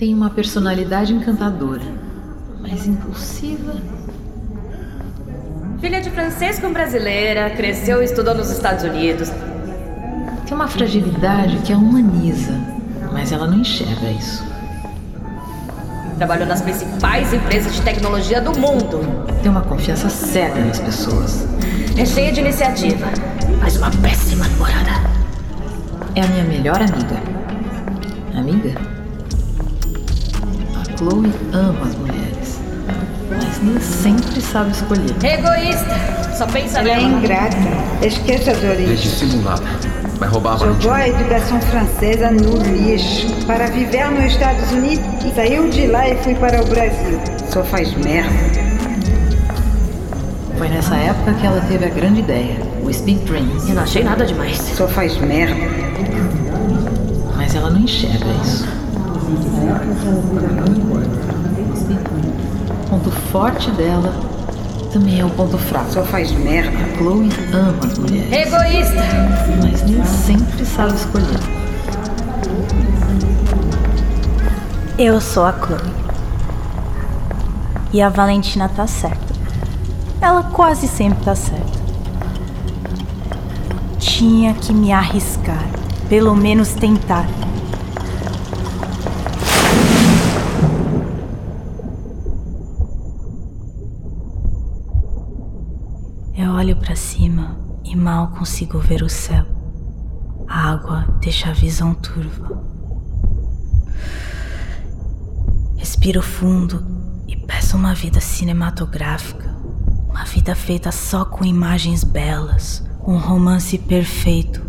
Tem uma personalidade encantadora, mas impulsiva. Filha de francês com brasileira, cresceu e estudou nos Estados Unidos. Tem uma fragilidade que a humaniza, mas ela não enxerga isso. Trabalhou nas principais empresas de tecnologia do mundo. Tem uma confiança cega nas pessoas. É cheia de iniciativa, mas uma péssima namorada. É a minha melhor amiga. Amiga? Chloe ama as mulheres, mas nem sempre sabe escolher. Egoísta, só pensa Ela é nela. ingrata, esqueça as origens. Dissimulada. Vai roubar a Jogou Valentina. a educação francesa no lixo para viver nos Estados Unidos e saiu de lá e foi para o Brasil. Só faz merda. Foi nessa época que ela teve a grande ideia, o Speak Dreams, Eu não achei nada demais. Só faz merda. mas ela não enxerga isso. O ponto forte dela também é o ponto fraco. Só faz merda. A Chloe ama as mulheres, Egoísta! mas nem sempre sabe escolher. Eu sou a Chloe. E a Valentina tá certa. Ela quase sempre tá certa. Tinha que me arriscar. Pelo menos tentar. Mal consigo ver o céu. A água deixa a visão turva. Respiro fundo e peço uma vida cinematográfica. Uma vida feita só com imagens belas, um romance perfeito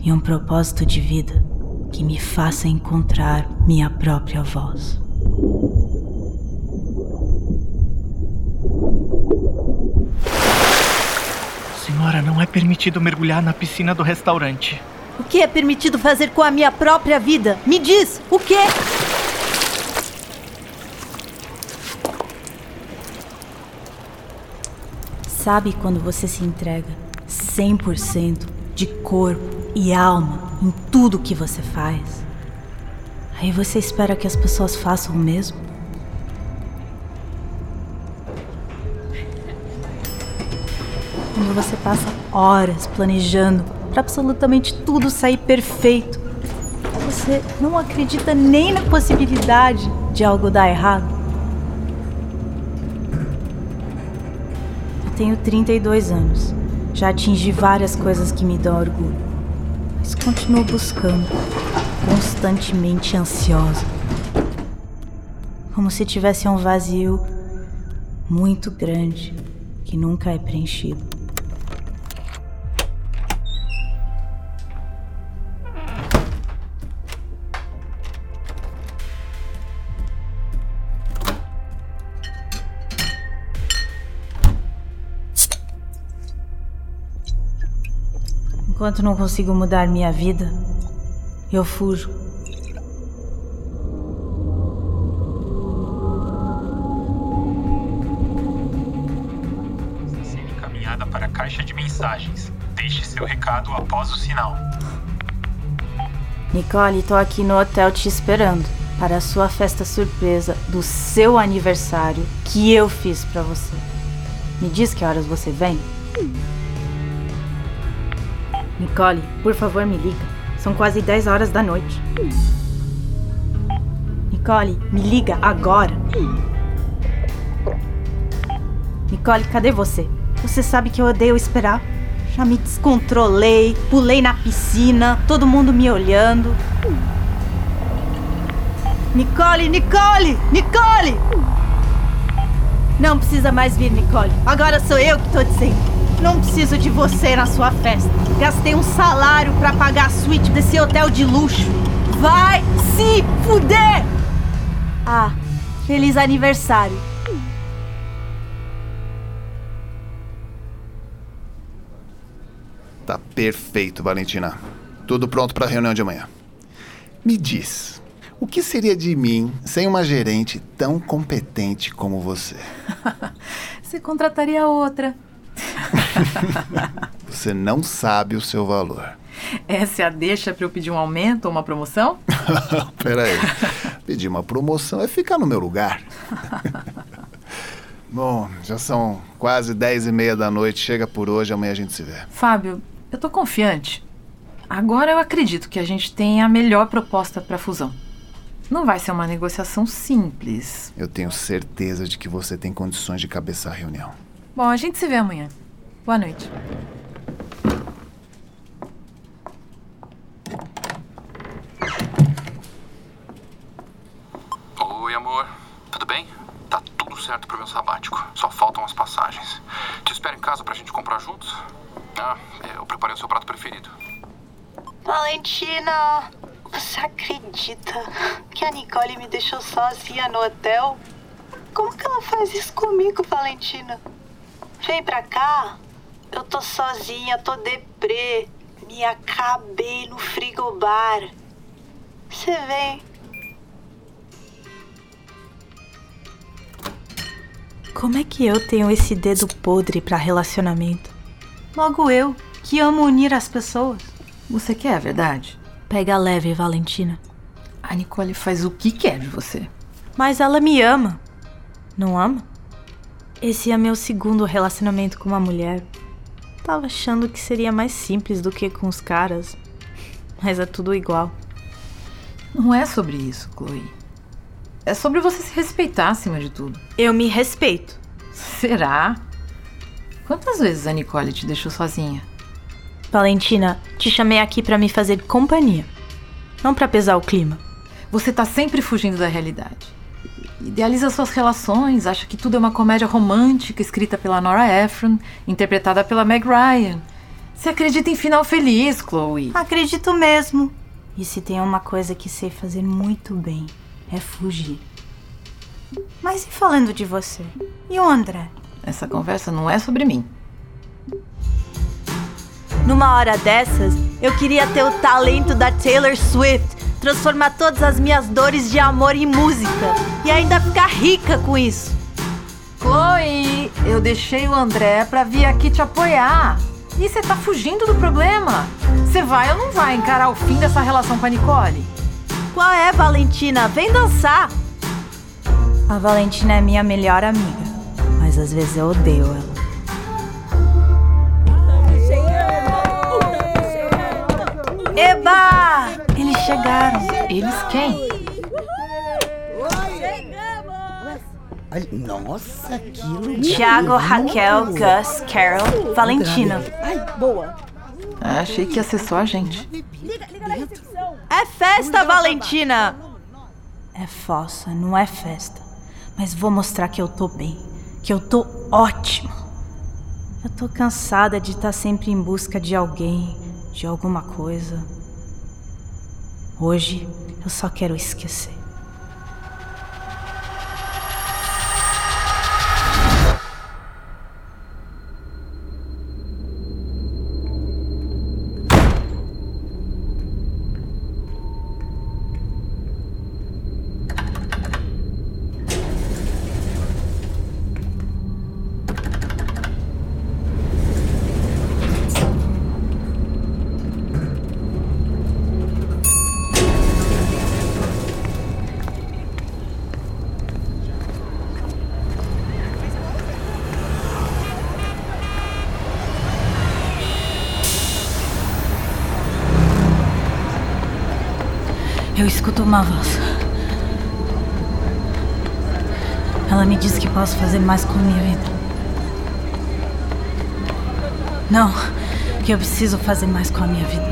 e um propósito de vida que me faça encontrar minha própria voz. Senhora, não é permitido mergulhar na piscina do restaurante. O que é permitido fazer com a minha própria vida? Me diz, o quê? Sabe quando você se entrega 100% de corpo e alma em tudo que você faz? Aí você espera que as pessoas façam o mesmo? Quando você passa horas planejando para absolutamente tudo sair perfeito, você não acredita nem na possibilidade de algo dar errado? Eu tenho 32 anos. Já atingi várias coisas que me dão orgulho. Mas continuo buscando, constantemente ansiosa. Como se tivesse um vazio muito grande que nunca é preenchido. Enquanto não consigo mudar minha vida, eu fujo. Sendo encaminhada para a caixa de mensagens. Deixe seu recado após o sinal. Nicole, tô aqui no hotel te esperando para a sua festa surpresa do seu aniversário que eu fiz pra você. Me diz que horas você vem? Nicole, por favor, me liga. São quase 10 horas da noite. Nicole, me liga agora. Nicole, cadê você? Você sabe que eu odeio esperar. Já me descontrolei, pulei na piscina, todo mundo me olhando. Nicole, Nicole, Nicole! Não precisa mais vir, Nicole. Agora sou eu que tô dizendo. Não preciso de você na sua festa. Gastei um salário pra pagar a suíte desse hotel de luxo. Vai se fuder! Ah, feliz aniversário. Tá perfeito, Valentina. Tudo pronto para a reunião de amanhã. Me diz, o que seria de mim sem uma gerente tão competente como você? Você contrataria outra. Você não sabe o seu valor. Essa é a deixa pra eu pedir um aumento ou uma promoção? Peraí. Pedir uma promoção é ficar no meu lugar. Bom, já são quase dez e meia da noite. Chega por hoje, amanhã a gente se vê. Fábio, eu tô confiante. Agora eu acredito que a gente tem a melhor proposta pra fusão. Não vai ser uma negociação simples. Eu tenho certeza de que você tem condições de cabeçar a reunião. Bom, a gente se vê amanhã. Boa noite. Oi, amor. Tudo bem? Tá tudo certo pro meu sabático. Só faltam as passagens. Te espero em casa pra gente comprar juntos? Ah, eu preparei o seu prato preferido. Valentina, você acredita que a Nicole me deixou sozinha no hotel? Como que ela faz isso comigo, Valentina? Vem pra cá. Eu tô sozinha, tô deprê. Me acabei no frigobar. Você vem. Como é que eu tenho esse dedo podre pra relacionamento? Logo eu, que amo unir as pessoas. Você quer a verdade? Pega leve, Valentina. A Nicole faz o que quer de você. Mas ela me ama. Não ama? Esse é meu segundo relacionamento com uma mulher. Tava achando que seria mais simples do que com os caras. Mas é tudo igual. Não é sobre isso, Chloe. É sobre você se respeitar acima de tudo. Eu me respeito. Será? Quantas vezes a Nicole te deixou sozinha? Valentina, te chamei aqui pra me fazer companhia. Não pra pesar o clima. Você tá sempre fugindo da realidade. Idealiza suas relações, acha que tudo é uma comédia romântica escrita pela Nora Ephron, interpretada pela Meg Ryan. Você acredita em final feliz, Chloe? Acredito mesmo. E se tem uma coisa que sei fazer muito bem, é fugir. Mas e falando de você? E o André? Essa conversa não é sobre mim. Numa hora dessas, eu queria ter o talento da Taylor Swift, transformar todas as minhas dores de amor em música e ainda ficar rica com isso. Chloe, eu deixei o André pra vir aqui te apoiar. E você tá fugindo do problema. Você vai ou não vai encarar o fim dessa relação com a Nicole? Qual é, Valentina? Vem dançar! A Valentina é minha melhor amiga, mas às vezes eu odeio ela. Eba! Eles chegaram. Eles quem? Ai, Nossa, que lugar. Tiago, Raquel, Gus, Carol, Valentina. Ai, boa. Ah, achei que ia ser só a gente. É festa, Valentina! É fossa, não é festa. Mas vou mostrar que eu tô bem. Que eu tô ótimo. Eu tô cansada de estar sempre em busca de alguém, de alguma coisa. Hoje eu só quero esquecer. Voz. Ela me diz que posso fazer mais com a minha vida. Não, que eu preciso fazer mais com a minha vida.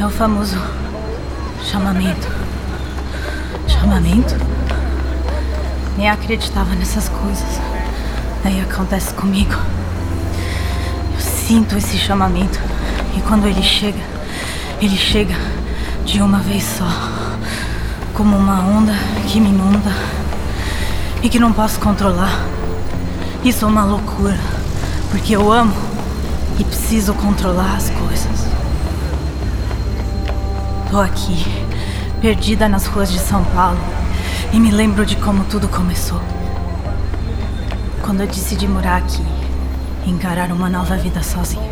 É o famoso chamamento. Chamamento? Nem acreditava nessas coisas. Aí acontece comigo. Eu sinto esse chamamento. E quando ele chega, ele chega de uma vez só. Como uma onda que me inunda e que não posso controlar. Isso é uma loucura, porque eu amo e preciso controlar as coisas. Tô aqui, perdida nas ruas de São Paulo, e me lembro de como tudo começou. Quando eu decidi morar aqui encarar uma nova vida sozinha.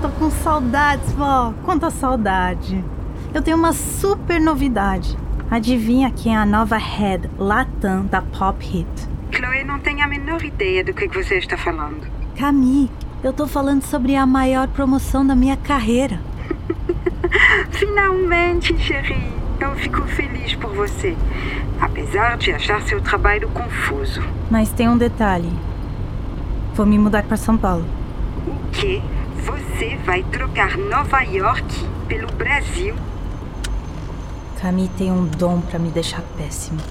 Tô com saudades, vó. Quanta saudade. Eu tenho uma super novidade. Adivinha quem é a nova head Latam da Pop Hit? Chloe não tem a menor ideia do que você está falando. Camille, eu tô falando sobre a maior promoção da minha carreira. Finalmente, Cherie. Eu fico feliz por você. Apesar de achar seu trabalho confuso. Mas tem um detalhe. Vou me mudar para São Paulo. O quê? Você vai trocar Nova York pelo Brasil? Camille tem um dom para me deixar péssima.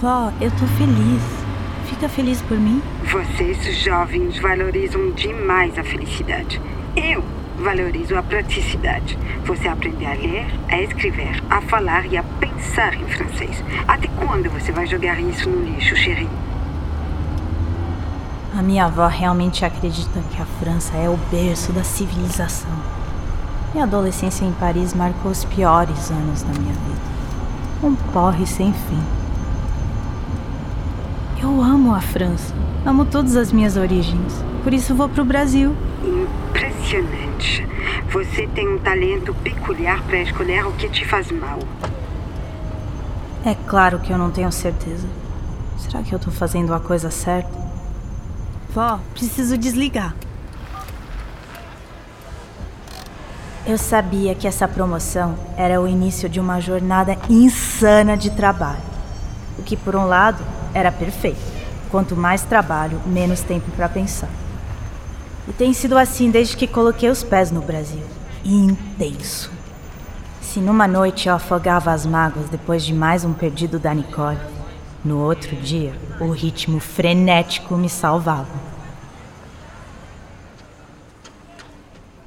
Vó, eu tô feliz. Fica feliz por mim? Vocês, jovens, valorizam demais a felicidade. Eu valorizo a praticidade. Você aprender a ler, a escrever, a falar e a pensar em francês. Até quando você vai jogar isso no lixo, Cherie? A minha avó realmente acredita que a França é o berço da civilização. Minha adolescência em Paris marcou os piores anos da minha vida. Um porre sem fim. Eu amo a França. Amo todas as minhas origens. Por isso vou pro Brasil. Impressionante. Você tem um talento peculiar para escolher o que te faz mal. É claro que eu não tenho certeza. Será que eu tô fazendo a coisa certa? Vó, preciso desligar. Eu sabia que essa promoção era o início de uma jornada insana de trabalho. O que, por um lado, era perfeito. Quanto mais trabalho, menos tempo para pensar. E tem sido assim desde que coloquei os pés no Brasil. Intenso. Se numa noite eu afogava as mágoas depois de mais um perdido da Nicole, no outro dia o ritmo frenético me salvava.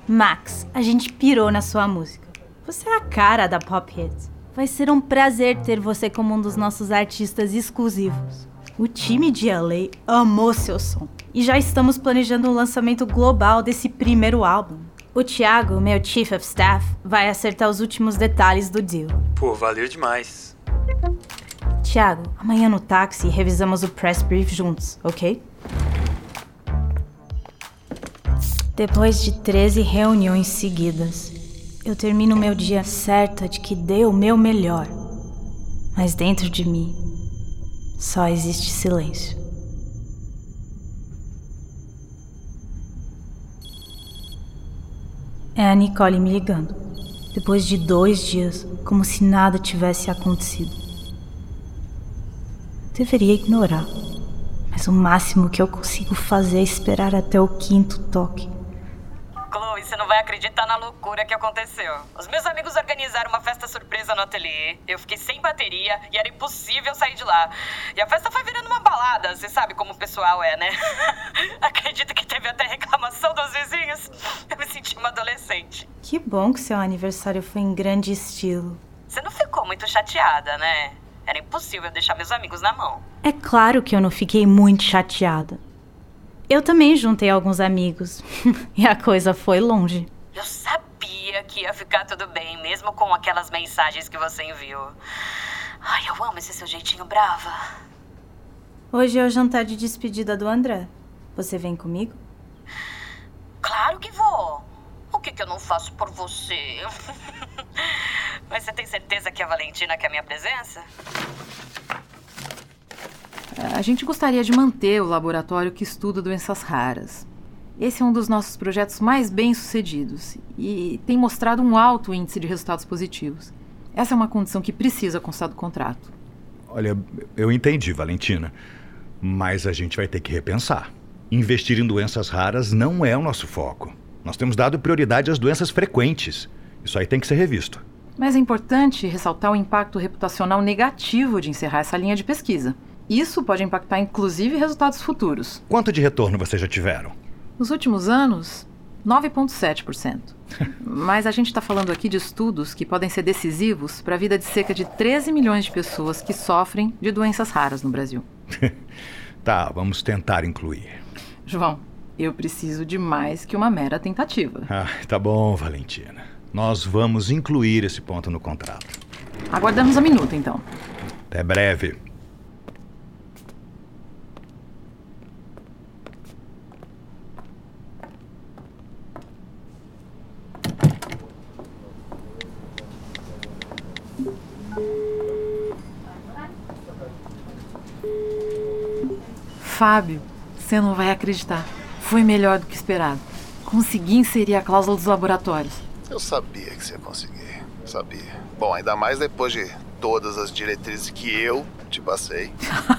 Max, a gente pirou na sua música. Você é a cara da Pop Hits. Vai ser um prazer ter você como um dos nossos artistas exclusivos. O time de LA amou seu som e já estamos planejando um lançamento global desse primeiro álbum. O Thiago, meu Chief of Staff, vai acertar os últimos detalhes do deal. Pô, valeu demais. Thiago, amanhã no táxi revisamos o press brief juntos, ok? Depois de 13 reuniões seguidas, eu termino meu dia certa de que dei o meu melhor. Mas dentro de mim só existe silêncio. É a Nicole me ligando. Depois de dois dias, como se nada tivesse acontecido. Deveria ignorar, mas o máximo que eu consigo fazer é esperar até o quinto toque. Chloe, você não vai acreditar na loucura que aconteceu. Os meus amigos organizaram uma festa surpresa no ateliê. Eu fiquei sem bateria e era impossível sair de lá. E a festa foi virando uma balada. Você sabe como o pessoal é, né? Acredito que teve até reclamação dos vizinhos. Eu me senti uma adolescente. Que bom que seu aniversário foi em grande estilo. Você não ficou muito chateada, né? Era impossível deixar meus amigos na mão. É claro que eu não fiquei muito chateada. Eu também juntei alguns amigos e a coisa foi longe. Eu sabia que ia ficar tudo bem, mesmo com aquelas mensagens que você enviou. Ai, eu amo esse seu jeitinho brava. Hoje é o jantar de despedida do André. Você vem comigo? Claro que vou. O que, que eu não faço por você? Mas você tem certeza que a Valentina quer minha presença? A gente gostaria de manter o laboratório que estuda doenças raras. Esse é um dos nossos projetos mais bem-sucedidos e tem mostrado um alto índice de resultados positivos. Essa é uma condição que precisa constar do contrato. Olha, eu entendi, Valentina. Mas a gente vai ter que repensar. Investir em doenças raras não é o nosso foco. Nós temos dado prioridade às doenças frequentes. Isso aí tem que ser revisto. Mas é importante ressaltar o impacto reputacional negativo de encerrar essa linha de pesquisa. Isso pode impactar inclusive resultados futuros. Quanto de retorno vocês já tiveram? Nos últimos anos, 9,7%. Mas a gente está falando aqui de estudos que podem ser decisivos para a vida de cerca de 13 milhões de pessoas que sofrem de doenças raras no Brasil. tá, vamos tentar incluir. João, eu preciso de mais que uma mera tentativa. Ah, tá bom, Valentina. Nós vamos incluir esse ponto no contrato. Aguardamos a minuta, então. Até breve. Fábio, você não vai acreditar. Foi melhor do que esperado. Consegui inserir a cláusula dos laboratórios. Eu sabia que você ia conseguir. Sabia. Bom, ainda mais depois de todas as diretrizes que eu te passei.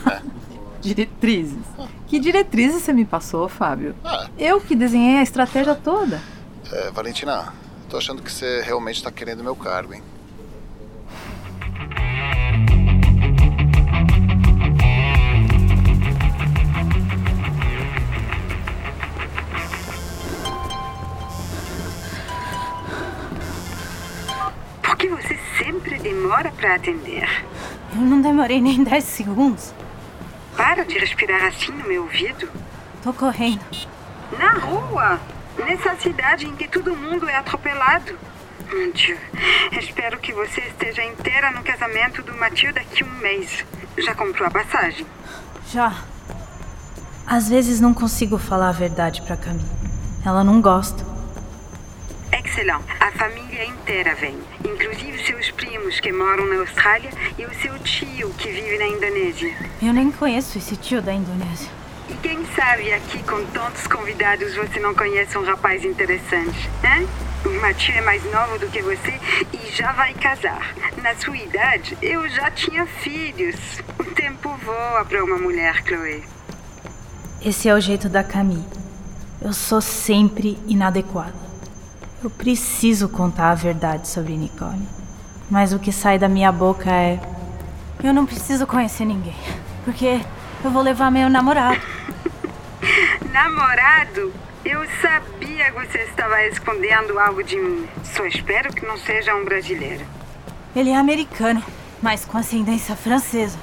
né? Diretrizes. Que diretrizes você me passou, Fábio? Ah. Eu que desenhei a estratégia toda. É, Valentina, tô achando que você realmente tá querendo meu cargo, hein? Para atender? Eu não demorei nem 10 segundos. Para de respirar assim no meu ouvido. Tô correndo. Na rua, nessa cidade em que todo mundo é atropelado. Mon Dieu, espero que você esteja inteira no casamento do Mathieu daqui a um mês. Já comprou a passagem? Já. Às vezes não consigo falar a verdade pra Camille. Ela não gosta. Excelente. A família inteira vem, inclusive seus primos que moram na Austrália e o seu tio que vive na Indonésia. Eu nem conheço esse tio da Indonésia. E quem sabe aqui com tantos convidados você não conhece um rapaz interessante, hein? O Mathieu é mais novo do que você e já vai casar. Na sua idade, eu já tinha filhos. O tempo voa para uma mulher, Chloe. Esse é o jeito da Camille. Eu sou sempre inadequada. Eu preciso contar a verdade sobre Nicole. Mas o que sai da minha boca é. Eu não preciso conhecer ninguém. Porque eu vou levar meu namorado. Namorado? Eu sabia que você estava escondendo algo de mim. Só espero que não seja um brasileiro. Ele é americano, mas com ascendência francesa.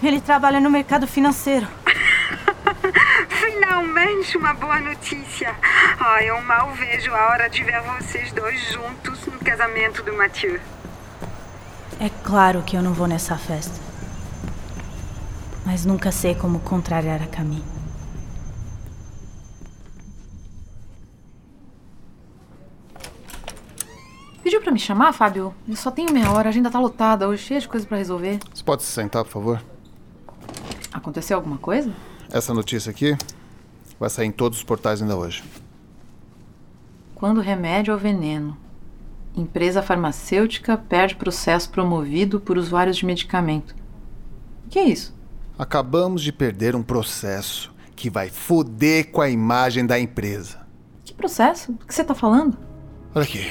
Ele trabalha no mercado financeiro. Finalmente uma boa notícia. Ai, eu mal vejo a hora de ver vocês dois juntos no casamento do Mathieu. É claro que eu não vou nessa festa. Mas nunca sei como contrariar a Camille. Pediu pra me chamar, Fábio? Eu só tenho meia hora, a agenda tá lotada, hoje cheia de coisa pra resolver. Você pode se sentar, por favor? Aconteceu alguma coisa? Essa notícia aqui vai sair em todos os portais ainda hoje. Quando remédio ao veneno. Empresa farmacêutica perde processo promovido por usuários de medicamento. O que é isso? Acabamos de perder um processo que vai foder com a imagem da empresa. Que processo? Do que você tá falando? Olha aqui.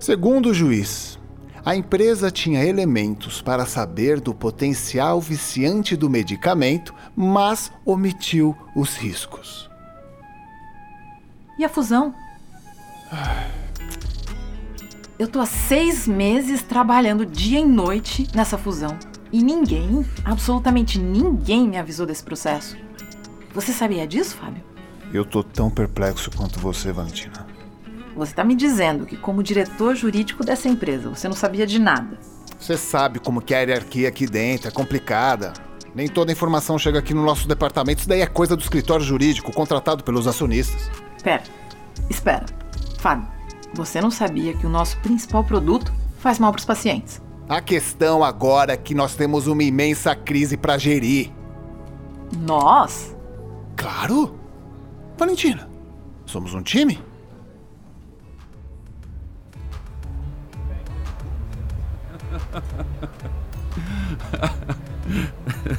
Segundo o juiz, a empresa tinha elementos para saber do potencial viciante do medicamento, mas omitiu os riscos. E a fusão? Eu tô há seis meses trabalhando dia e noite nessa fusão. E ninguém, absolutamente ninguém me avisou desse processo. Você sabia disso, Fábio? Eu tô tão perplexo quanto você, Valentina. Você tá me dizendo que, como diretor jurídico dessa empresa, você não sabia de nada. Você sabe como que é a hierarquia aqui dentro, é complicada. Nem toda a informação chega aqui no nosso departamento. Isso daí é coisa do escritório jurídico, contratado pelos acionistas. Pera, espera. Fábio, você não sabia que o nosso principal produto faz mal pros pacientes. A questão agora é que nós temos uma imensa crise para gerir. Nós? Claro! Valentina, somos um time?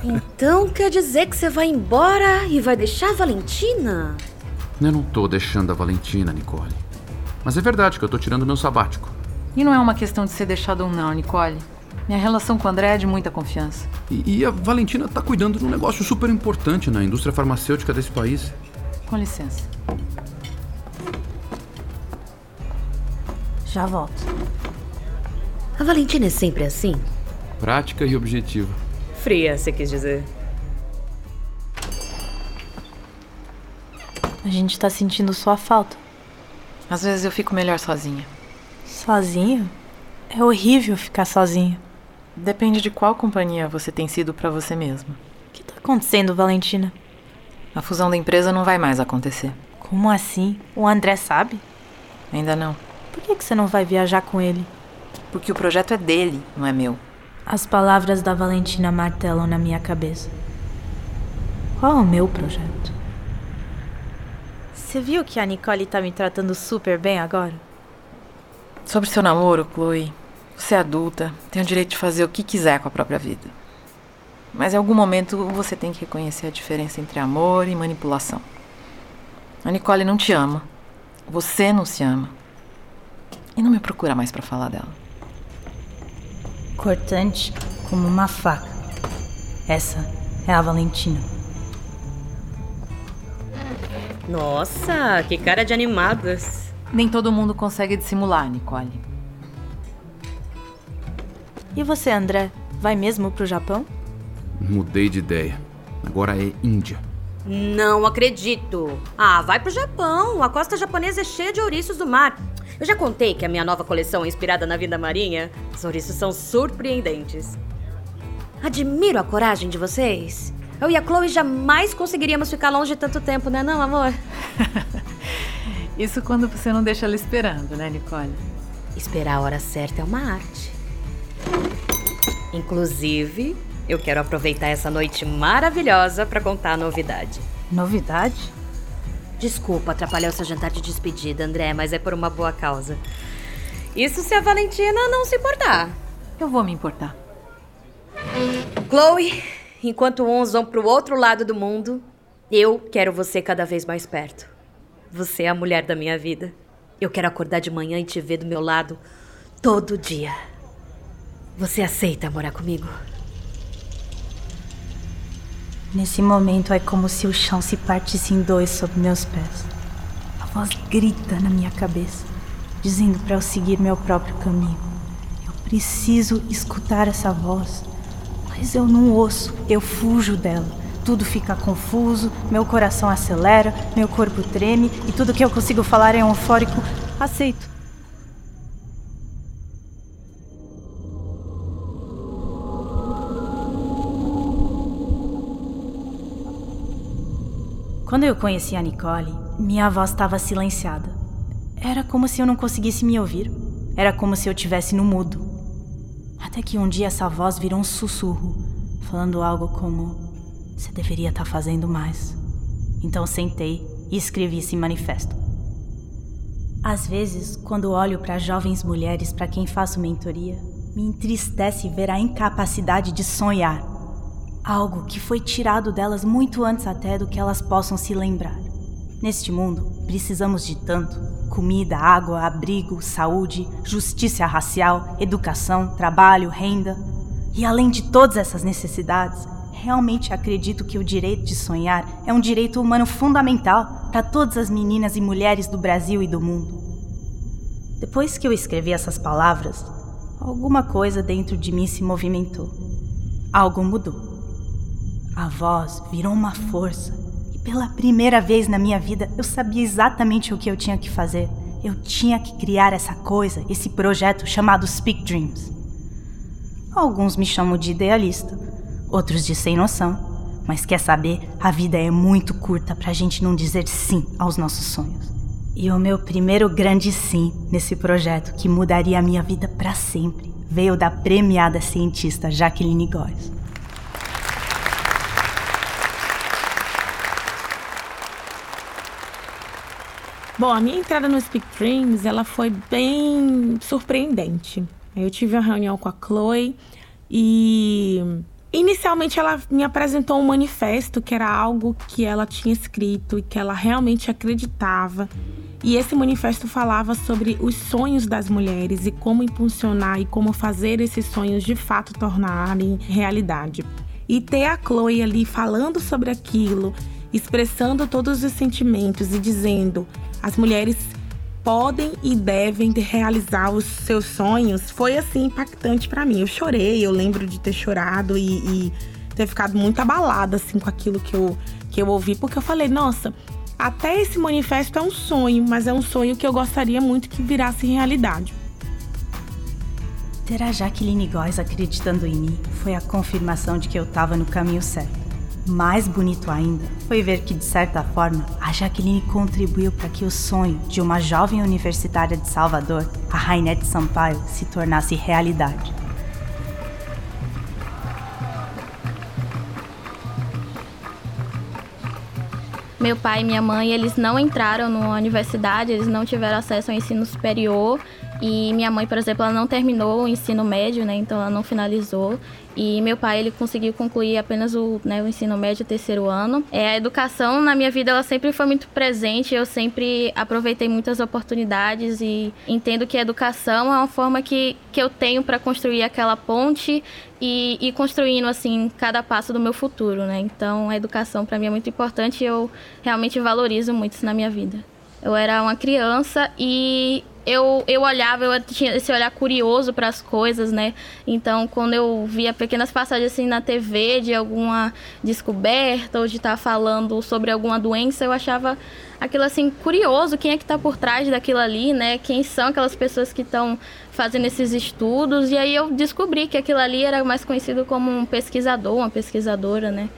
Então quer dizer que você vai embora e vai deixar a Valentina? Eu não tô deixando a Valentina, Nicole. Mas é verdade que eu tô tirando meu sabático. E não é uma questão de ser deixado ou não, Nicole. Minha relação com o André é de muita confiança. E, e a Valentina tá cuidando de um negócio super importante na indústria farmacêutica desse país. Com licença. Já volto. A Valentina é sempre assim? Prática e objetiva. Fria, você quis dizer. A gente tá sentindo sua falta. Às vezes eu fico melhor sozinha. Sozinho? É horrível ficar sozinho. Depende de qual companhia você tem sido pra você mesma. O que tá acontecendo, Valentina? A fusão da empresa não vai mais acontecer. Como assim? O André sabe? Ainda não. Por que, que você não vai viajar com ele? Porque o projeto é dele, não é meu. As palavras da Valentina martelam na minha cabeça. Qual é o meu projeto? Você viu que a Nicole tá me tratando super bem agora? Sobre seu namoro, Chloe, você é adulta, tem o direito de fazer o que quiser com a própria vida. Mas em algum momento você tem que reconhecer a diferença entre amor e manipulação. A Nicole não te ama. Você não se ama. E não me procura mais para falar dela. Cortante como uma faca. Essa é a Valentina. Nossa, que cara de animadas. Nem todo mundo consegue dissimular, Nicole. E você, André? Vai mesmo pro Japão? Mudei de ideia. Agora é Índia. Não acredito. Ah, vai pro Japão. A costa japonesa é cheia de ouriços do mar. Eu já contei que a minha nova coleção é inspirada na vida marinha. Os ouriços são surpreendentes. Admiro a coragem de vocês. Eu e a Chloe jamais conseguiríamos ficar longe tanto tempo, né, não, amor? Isso quando você não deixa ela esperando, né, Nicole? Esperar a hora certa é uma arte. Inclusive, eu quero aproveitar essa noite maravilhosa para contar a novidade. Novidade? Desculpa atrapalhar o seu jantar de despedida, André, mas é por uma boa causa. Isso se a Valentina não se importar. Eu vou me importar. Chloe, enquanto uns vão pro outro lado do mundo, eu quero você cada vez mais perto. Você é a mulher da minha vida. Eu quero acordar de manhã e te ver do meu lado todo dia. Você aceita morar comigo? Nesse momento é como se o chão se partisse em dois sob meus pés. A voz grita na minha cabeça, dizendo para eu seguir meu próprio caminho. Eu preciso escutar essa voz, mas eu não ouço, eu fujo dela. Tudo fica confuso, meu coração acelera, meu corpo treme e tudo que eu consigo falar é eufórico. Aceito. Quando eu conheci a Nicole, minha voz estava silenciada. Era como se eu não conseguisse me ouvir. Era como se eu tivesse no mudo. Até que um dia essa voz virou um sussurro, falando algo como: Você deveria estar fazendo mais. Então sentei e escrevi esse manifesto. Às vezes, quando olho para jovens mulheres para quem faço mentoria, me entristece ver a incapacidade de sonhar algo que foi tirado delas muito antes até do que elas possam se lembrar. Neste mundo, precisamos de tanto: comida, água, abrigo, saúde, justiça racial, educação, trabalho, renda. E além de todas essas necessidades, realmente acredito que o direito de sonhar é um direito humano fundamental para todas as meninas e mulheres do Brasil e do mundo. Depois que eu escrevi essas palavras, alguma coisa dentro de mim se movimentou. Algo mudou. A voz virou uma força. E pela primeira vez na minha vida, eu sabia exatamente o que eu tinha que fazer. Eu tinha que criar essa coisa, esse projeto chamado Speak Dreams. Alguns me chamam de idealista, outros de sem noção. Mas quer saber? A vida é muito curta pra gente não dizer sim aos nossos sonhos. E o meu primeiro grande sim nesse projeto, que mudaria a minha vida para sempre, veio da premiada cientista Jacqueline Góes. Bom, a minha entrada no Speak Dreams, ela foi bem surpreendente. Eu tive uma reunião com a Chloe e inicialmente ela me apresentou um manifesto que era algo que ela tinha escrito e que ela realmente acreditava. E esse manifesto falava sobre os sonhos das mulheres e como impulsionar e como fazer esses sonhos de fato tornarem realidade. E ter a Chloe ali falando sobre aquilo, expressando todos os sentimentos e dizendo as mulheres podem e devem realizar os seus sonhos foi assim impactante para mim. Eu chorei, eu lembro de ter chorado e, e, ter ficado muito abalada assim com aquilo que eu, que eu ouvi, porque eu falei, nossa, até esse manifesto é um sonho, mas é um sonho que eu gostaria muito que virasse realidade. Ter a Jaqueline Góes acreditando em mim foi a confirmação de que eu estava no caminho certo. Mais bonito ainda foi ver que, de certa forma, a Jaqueline contribuiu para que o sonho de uma jovem universitária de Salvador, a Rainette Sampaio, se tornasse realidade. Meu pai e minha mãe, eles não entraram na universidade, eles não tiveram acesso ao ensino superior. E minha mãe, por exemplo, ela não terminou o ensino médio, né? Então ela não finalizou. E meu pai, ele conseguiu concluir apenas o, né, o ensino médio, terceiro ano. É, a educação na minha vida, ela sempre foi muito presente. Eu sempre aproveitei muitas oportunidades e entendo que a educação é uma forma que, que eu tenho para construir aquela ponte e, e construindo, assim, cada passo do meu futuro, né? Então, a educação para mim é muito importante e eu realmente valorizo muito isso na minha vida. Eu era uma criança e eu, eu olhava, eu tinha esse olhar curioso para as coisas, né? Então, quando eu via pequenas passagens assim na TV de alguma descoberta ou de estar tá falando sobre alguma doença, eu achava aquilo assim curioso, quem é que está por trás daquilo ali, né? Quem são aquelas pessoas que estão fazendo esses estudos? E aí eu descobri que aquilo ali era mais conhecido como um pesquisador, uma pesquisadora, né?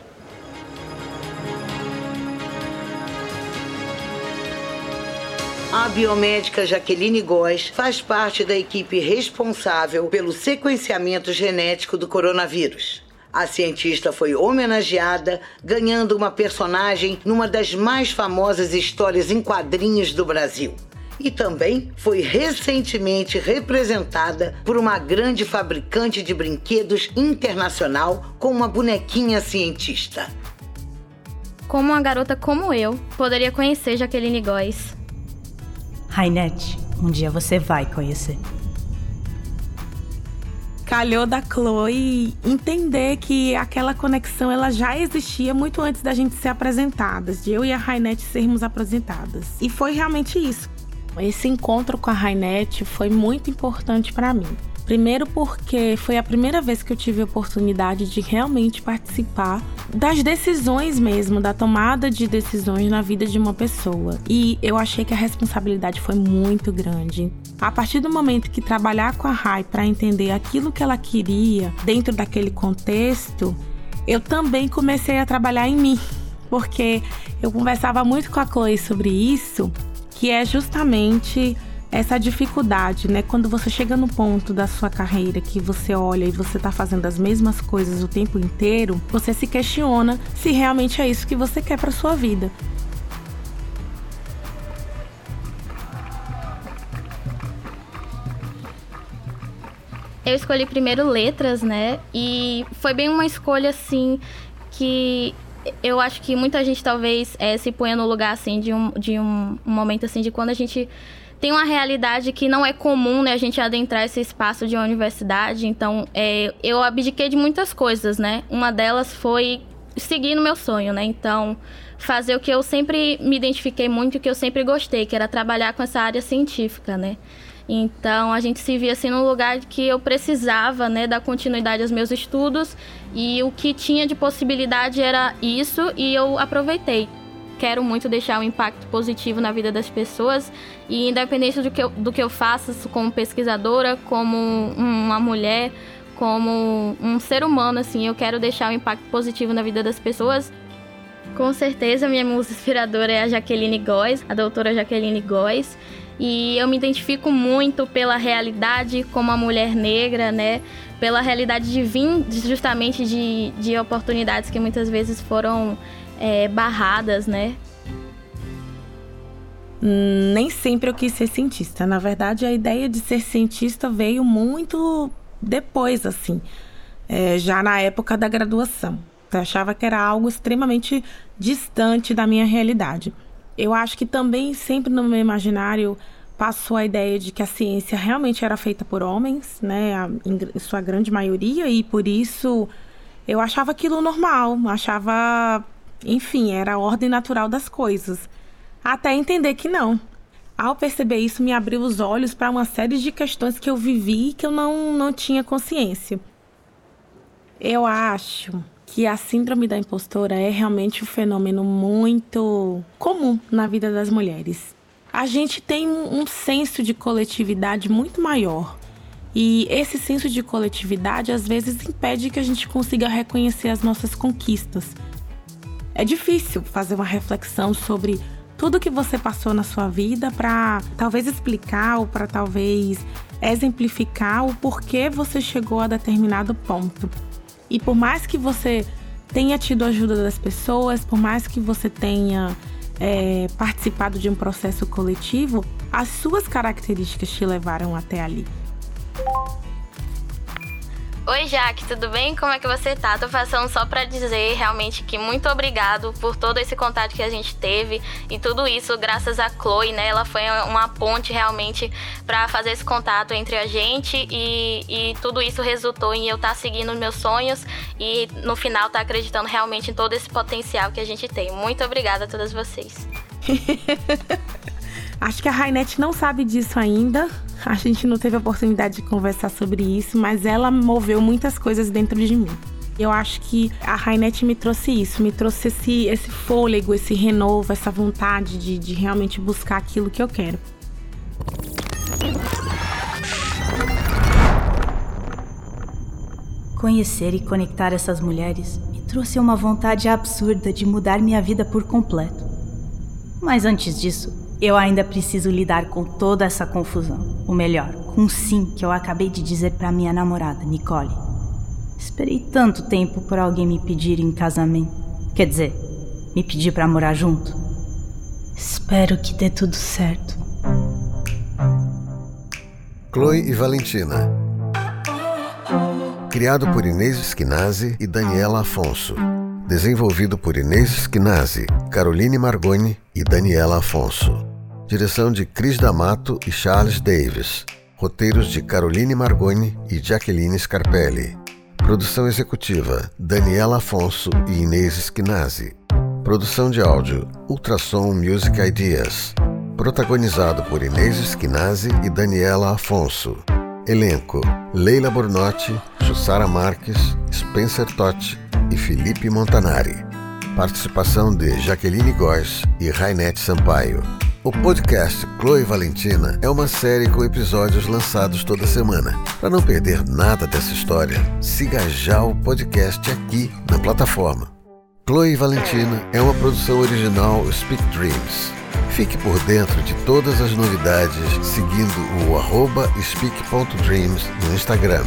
A biomédica Jaqueline Góes faz parte da equipe responsável pelo sequenciamento genético do coronavírus. A cientista foi homenageada, ganhando uma personagem numa das mais famosas histórias em quadrinhos do Brasil. E também foi recentemente representada por uma grande fabricante de brinquedos internacional com uma bonequinha cientista. Como uma garota como eu poderia conhecer Jaqueline Góes? Rainette, um dia você vai conhecer. Calhou da Chloe entender que aquela conexão ela já existia muito antes da gente ser apresentadas, de eu e a Rainette sermos apresentadas. E foi realmente isso. Esse encontro com a Rainette foi muito importante para mim. Primeiro porque foi a primeira vez que eu tive a oportunidade de realmente participar das decisões mesmo, da tomada de decisões na vida de uma pessoa. E eu achei que a responsabilidade foi muito grande. A partir do momento que trabalhar com a Rai para entender aquilo que ela queria dentro daquele contexto, eu também comecei a trabalhar em mim, porque eu conversava muito com a Chloe sobre isso, que é justamente essa dificuldade, né? Quando você chega no ponto da sua carreira que você olha e você tá fazendo as mesmas coisas o tempo inteiro, você se questiona se realmente é isso que você quer para sua vida. Eu escolhi primeiro letras, né? E foi bem uma escolha assim que eu acho que muita gente talvez é, se ponha no lugar assim de um, de um, um momento assim de quando a gente tem uma realidade que não é comum, né, a gente adentrar esse espaço de uma universidade. Então, é, eu abdiquei de muitas coisas, né? Uma delas foi seguir no meu sonho, né? Então, fazer o que eu sempre me identifiquei muito, o que eu sempre gostei, que era trabalhar com essa área científica, né? Então, a gente se via assim num lugar que eu precisava, né, dar continuidade aos meus estudos e o que tinha de possibilidade era isso e eu aproveitei quero muito deixar um impacto positivo na vida das pessoas e independente do que eu, do que eu faça como pesquisadora, como uma mulher, como um ser humano, assim, eu quero deixar um impacto positivo na vida das pessoas. Com certeza, minha musa inspiradora é a Jaqueline Góes, a doutora Jaqueline Góes. E eu me identifico muito pela realidade como uma mulher negra, né? Pela realidade de vir justamente de, de oportunidades que muitas vezes foram é, barradas, né? Nem sempre eu quis ser cientista. Na verdade, a ideia de ser cientista veio muito depois, assim, é, já na época da graduação. Eu achava que era algo extremamente distante da minha realidade. Eu acho que também sempre no meu imaginário passou a ideia de que a ciência realmente era feita por homens, né, em sua grande maioria, e por isso eu achava aquilo normal, achava enfim, era a ordem natural das coisas. Até entender que não. Ao perceber isso, me abriu os olhos para uma série de questões que eu vivi e que eu não, não tinha consciência. Eu acho que a síndrome da impostora é realmente um fenômeno muito comum na vida das mulheres. A gente tem um senso de coletividade muito maior. E esse senso de coletividade às vezes impede que a gente consiga reconhecer as nossas conquistas é difícil fazer uma reflexão sobre tudo que você passou na sua vida para talvez explicar ou para talvez exemplificar o porquê você chegou a determinado ponto. E por mais que você tenha tido ajuda das pessoas, por mais que você tenha é, participado de um processo coletivo, as suas características te levaram até ali. Oi, Jaque, tudo bem? Como é que você tá? Tô passando só para dizer realmente que muito obrigado por todo esse contato que a gente teve e tudo isso graças a Chloe, né? Ela foi uma ponte realmente para fazer esse contato entre a gente e, e tudo isso resultou em eu estar tá seguindo meus sonhos e no final estar tá acreditando realmente em todo esse potencial que a gente tem. Muito obrigada a todas vocês. Acho que a Rainette não sabe disso ainda. A gente não teve a oportunidade de conversar sobre isso, mas ela moveu muitas coisas dentro de mim. Eu acho que a Rainette me trouxe isso, me trouxe esse, esse fôlego, esse renovo, essa vontade de, de realmente buscar aquilo que eu quero. Conhecer e conectar essas mulheres me trouxe uma vontade absurda de mudar minha vida por completo. Mas antes disso, eu ainda preciso lidar com toda essa confusão. O melhor, com sim que eu acabei de dizer para minha namorada, Nicole. Esperei tanto tempo por alguém me pedir em casamento. Quer dizer, me pedir para morar junto. Espero que dê tudo certo. Chloe e Valentina. Criado por Inês Esquinazzi e Daniela Afonso. Desenvolvido por Inês Esquinazzi, Caroline Margoni e Daniela Afonso. Direção de Cris D'Amato e Charles Davis. Roteiros de Caroline Margoni e Jacqueline Scarpelli. Produção executiva Daniela Afonso e Inês Esquinazzi. Produção de áudio Ultrassom Music Ideas. Protagonizado por Inês Esquinazzi e Daniela Afonso. Elenco: Leila Bornotti, Jussara Marques, Spencer Totti e Felipe Montanari. Participação de Jaqueline Góes e Rainette Sampaio. O podcast Chloe Valentina é uma série com episódios lançados toda semana. Para não perder nada dessa história, siga já o podcast aqui na plataforma. Chloe Valentina é uma produção original Speak Dreams. Fique por dentro de todas as novidades seguindo o arroba speak.dreams no Instagram.